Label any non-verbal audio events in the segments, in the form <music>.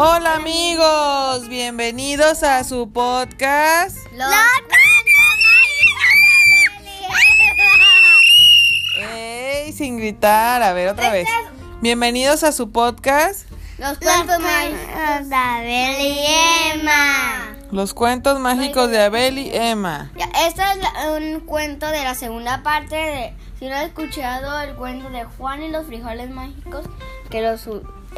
Hola amigos, bienvenidos a su podcast. Los ¡Ey! Sin gritar, a ver otra vez. Bienvenidos a su podcast. Los cuentos mágicos de Abel y Emma. Los cuentos mágicos de Abel y Emma. Ya, este es la- un cuento de la segunda parte de. Si no has escuchado el cuento de Juan y los frijoles mágicos, que los.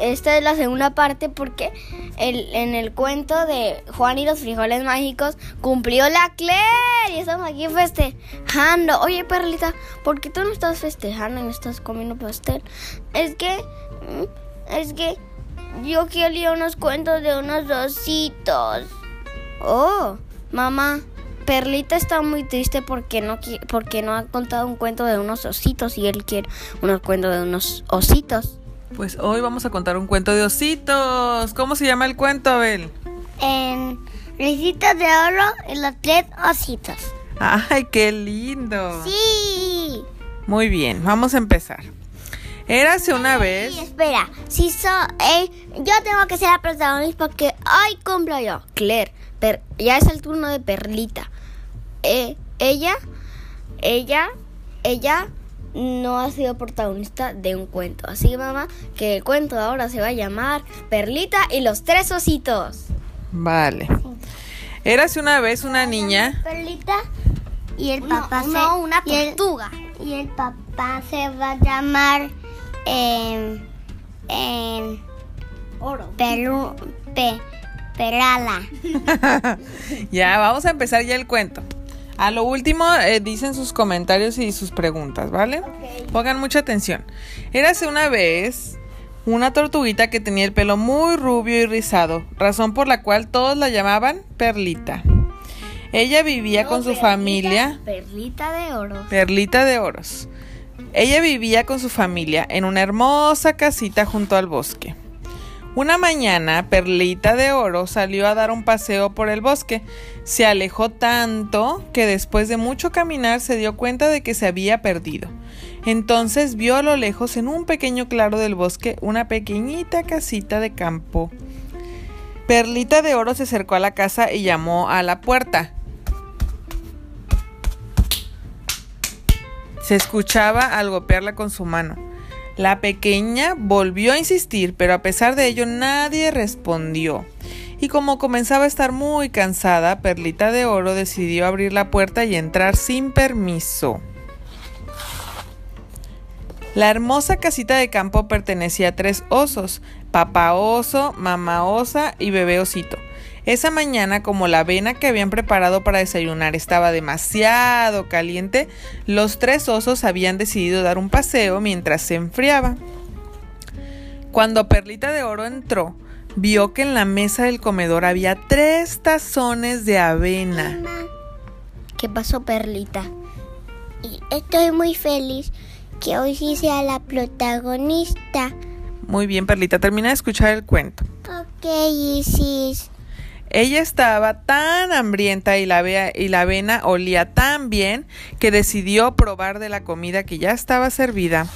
Esta es la segunda parte porque el, en el cuento de Juan y los frijoles mágicos cumplió la Claire y estamos aquí festejando. Oye, Perlita, ¿por qué tú no estás festejando y no estás comiendo pastel? Es que. mm, Es que. Yo quiero leer unos cuentos de unos ositos. Oh, mamá, Perlita está muy triste porque no, porque no ha contado un cuento de unos ositos y él quiere unos cuentos de unos ositos. Pues hoy vamos a contar un cuento de ositos. ¿Cómo se llama el cuento, Abel? En Ricitos de Oro y los tres ositos. ¡Ay, qué lindo! Sí. Muy bien, vamos a empezar. Érase una vez. Y espera, si so, eh, yo tengo que ser la protagonista porque hoy cumplo yo. Claire, per- ya es el turno de Perlita. Eh, ella, ella, ella no ha sido protagonista de un cuento. Así, mamá, que el cuento ahora se va a llamar Perlita y los tres ositos. Vale. Érase una vez una niña. Perlita Y el papá no, se una y el- tortuga. Y el, papá se va a llamar em, em, Oro. Perú, pe, Perala. <laughs> ya, vamos a empezar ya el cuento. A lo último eh, dicen sus comentarios y sus preguntas, ¿vale? Pongan mucha atención. Érase una vez una tortuguita que tenía el pelo muy rubio y rizado, razón por la cual todos la llamaban Perlita. Ella vivía con su familia. Perlita de oro. Perlita de Oros. Ella vivía con su familia en una hermosa casita junto al bosque. Una mañana, Perlita de Oro salió a dar un paseo por el bosque. Se alejó tanto que después de mucho caminar se dio cuenta de que se había perdido. Entonces vio a lo lejos en un pequeño claro del bosque una pequeñita casita de campo. Perlita de Oro se acercó a la casa y llamó a la puerta. Se escuchaba al golpearla con su mano. La pequeña volvió a insistir, pero a pesar de ello nadie respondió. Y como comenzaba a estar muy cansada, Perlita de Oro decidió abrir la puerta y entrar sin permiso. La hermosa casita de campo pertenecía a tres osos, papá oso, mamá osa y bebé osito. Esa mañana, como la avena que habían preparado para desayunar estaba demasiado caliente, los tres osos habían decidido dar un paseo mientras se enfriaba. Cuando Perlita de Oro entró, vio que en la mesa del comedor había tres tazones de avena. ¿Qué pasó, Perlita? Estoy muy feliz que hoy sí sea la protagonista. Muy bien, Perlita, termina de escuchar el cuento. Ok, Isis. Ella estaba tan hambrienta y la, vea- y la avena olía tan bien que decidió probar de la comida que ya estaba servida.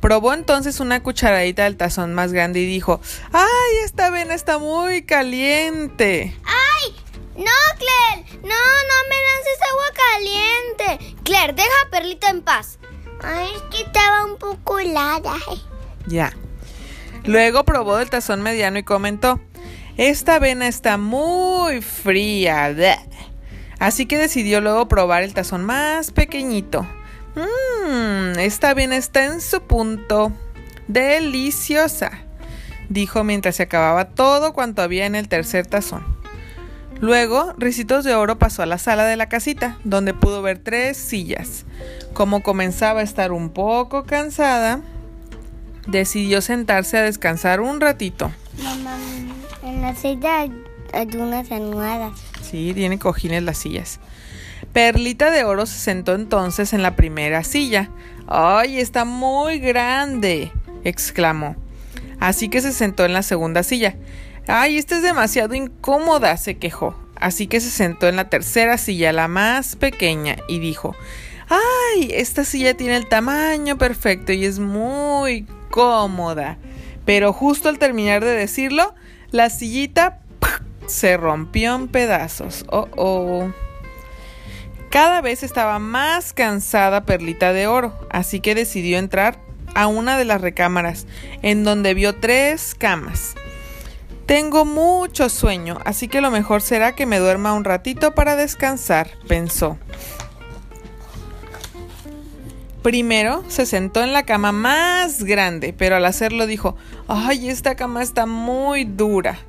Probó entonces una cucharadita del tazón más grande y dijo, ¡ay, esta avena está muy caliente! ¡Ay! ¡No, Claire! ¡No, no me lances agua caliente! Claire, deja a Perlita en paz. Ay, es que estaba un poco helada. Ya. Luego probó del tazón mediano y comentó, esta avena está muy fría. bleh". Así que decidió luego probar el tazón más pequeñito. Mmm, esta avena está en su punto. Deliciosa, dijo mientras se acababa todo cuanto había en el tercer tazón. Luego, Ricitos de Oro pasó a la sala de la casita, donde pudo ver tres sillas. Como comenzaba a estar un poco cansada, decidió sentarse a descansar un ratito. Mamá, en la silla hay unas almohadas. Sí, tiene cojines las sillas. Perlita de Oro se sentó entonces en la primera silla. ¡Ay, está muy grande! exclamó. Así que se sentó en la segunda silla. ¡Ay, esta es demasiado incómoda! se quejó. Así que se sentó en la tercera silla, la más pequeña, y dijo, ¡Ay, esta silla tiene el tamaño perfecto y es muy cómoda! Pero justo al terminar de decirlo, la sillita se rompió en pedazos. Oh, oh. Cada vez estaba más cansada Perlita de Oro, así que decidió entrar a una de las recámaras, en donde vio tres camas. Tengo mucho sueño, así que lo mejor será que me duerma un ratito para descansar, pensó. Primero se sentó en la cama más grande, pero al hacerlo dijo, ay, esta cama está muy dura.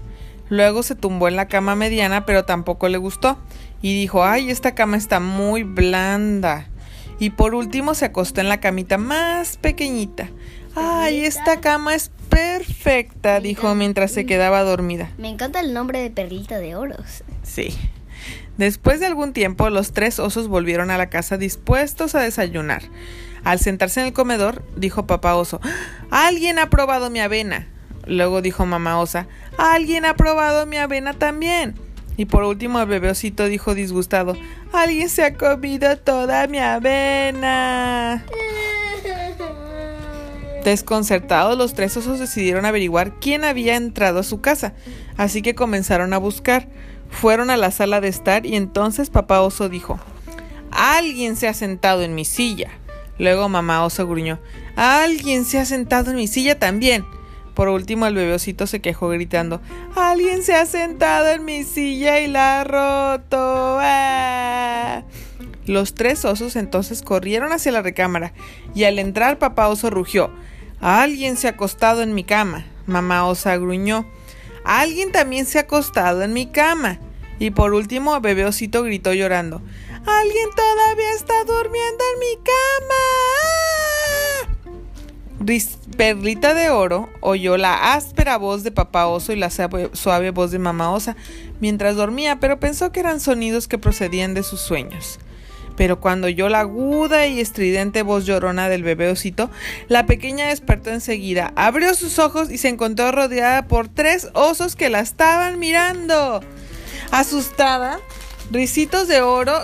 Luego se tumbó en la cama mediana, pero tampoco le gustó, y dijo, ay, esta cama está muy blanda. Y por último se acostó en la camita más pequeñita. Ay, esta cama es perfecta, dijo mientras se quedaba dormida. Me encanta el nombre de Perlita de Oros. Sí. Después de algún tiempo, los tres osos volvieron a la casa dispuestos a desayunar. Al sentarse en el comedor, dijo papá oso, Alguien ha probado mi avena. Luego dijo mamá osa, Alguien ha probado mi avena también. Y por último el bebé osito dijo disgustado, Alguien se ha comido toda mi avena. Desconcertados, los tres osos decidieron averiguar quién había entrado a su casa, así que comenzaron a buscar. Fueron a la sala de estar y entonces papá oso dijo, Alguien se ha sentado en mi silla. Luego mamá oso gruñó, Alguien se ha sentado en mi silla también. Por último el bebecito se quejó gritando, Alguien se ha sentado en mi silla y la ha roto. ¡Ah! Los tres osos entonces corrieron hacia la recámara y al entrar papá oso rugió, Alguien se ha acostado en mi cama. Mamá osa gruñó, Alguien también se ha acostado en mi cama. Y por último bebé osito gritó llorando, Alguien todavía está durmiendo en mi cama. Perlita de Oro oyó la áspera voz de papá oso y la suave voz de mamá osa mientras dormía, pero pensó que eran sonidos que procedían de sus sueños. Pero cuando oyó la aguda y estridente voz llorona del bebé osito, la pequeña despertó enseguida, abrió sus ojos y se encontró rodeada por tres osos que la estaban mirando. Asustada, Ricitos de Oro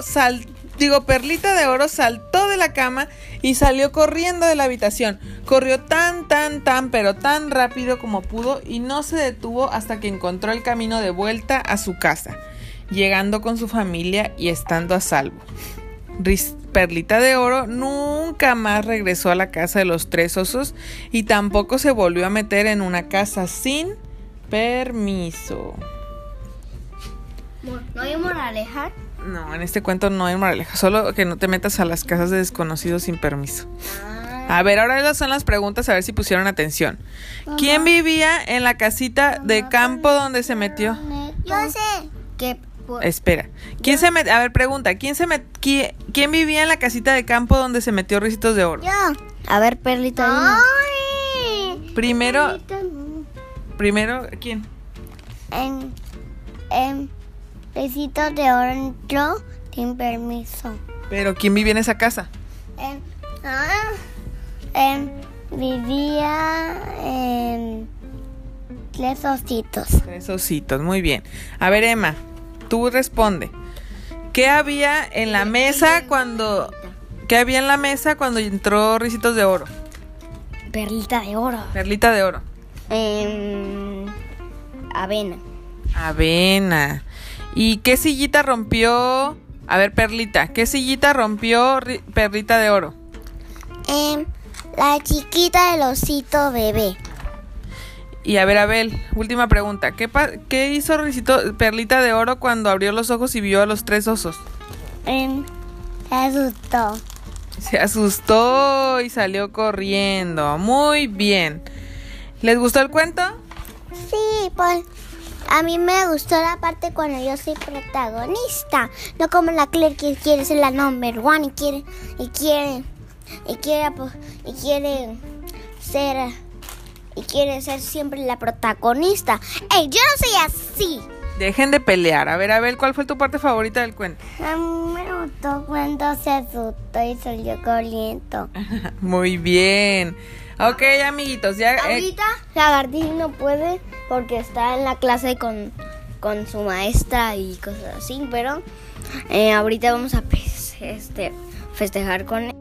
digo, Perlita de Oro saltó de la cama y salió corriendo de la habitación. Corrió tan, tan, tan, pero tan rápido como pudo y no se detuvo hasta que encontró el camino de vuelta a su casa, llegando con su familia y estando a salvo. Perlita de Oro nunca más regresó a la casa de los tres osos y tampoco se volvió a meter en una casa sin permiso. ¿No hay moraleja? No, en este cuento no hay moraleja, solo que no te metas a las casas de desconocidos sin permiso. A ver, ahora esas son las preguntas, a ver si pusieron atención. ¿Quién vivía en la casita de campo donde se metió? Yo sé. ¿Qué? Espera. ¿Quién se metió? A ver, pregunta. ¿Quién se met... ¿Quién, ¿Quién vivía en la casita de campo donde se metió Ricitos de Oro? Yo. A ver, Perlita. Ay. Primero. Primero, ¿quién? En, en Besitos de Oro entró sin permiso. Pero ¿quién vivía en esa casa? En, ah, en, vivía en tres ositos. Tres ositos, muy bien. A ver, Emma, tú responde. ¿Qué había en la mesa cuando... ¿Qué había en la mesa cuando entró Ricitos de Oro? Perlita de Oro. Perlita de Oro. Em, avena. Avena. ¿Y qué sillita rompió? A ver, Perlita, ¿qué sillita rompió Ri- Perlita de Oro? Em, la chiquita del osito bebé. Y a ver, Abel, última pregunta. ¿Qué, pa- qué hizo Risito- Perlita de Oro cuando abrió los ojos y vio a los tres osos? Se asustó. Se asustó y salió corriendo. Muy bien. ¿Les gustó el cuento? Sí, pues a mí me gustó la parte cuando yo soy protagonista, no como la Claire que quiere ser la number one y quiere y quiere y quiere pues, y quiere ser y quiere ser siempre la protagonista. ¡Ey, yo no soy así! Dejen de pelear. A ver, Abel, ¿cuál fue tu parte favorita del cuento? A mí me gustó cuando se asustó y salió corriendo. <laughs> Muy bien. Ok, amiguitos, ya... eh, Ahorita Lagartija no puede porque está en la clase con, con su maestra y cosas así, pero eh, ahorita vamos a pues, este, festejar con él.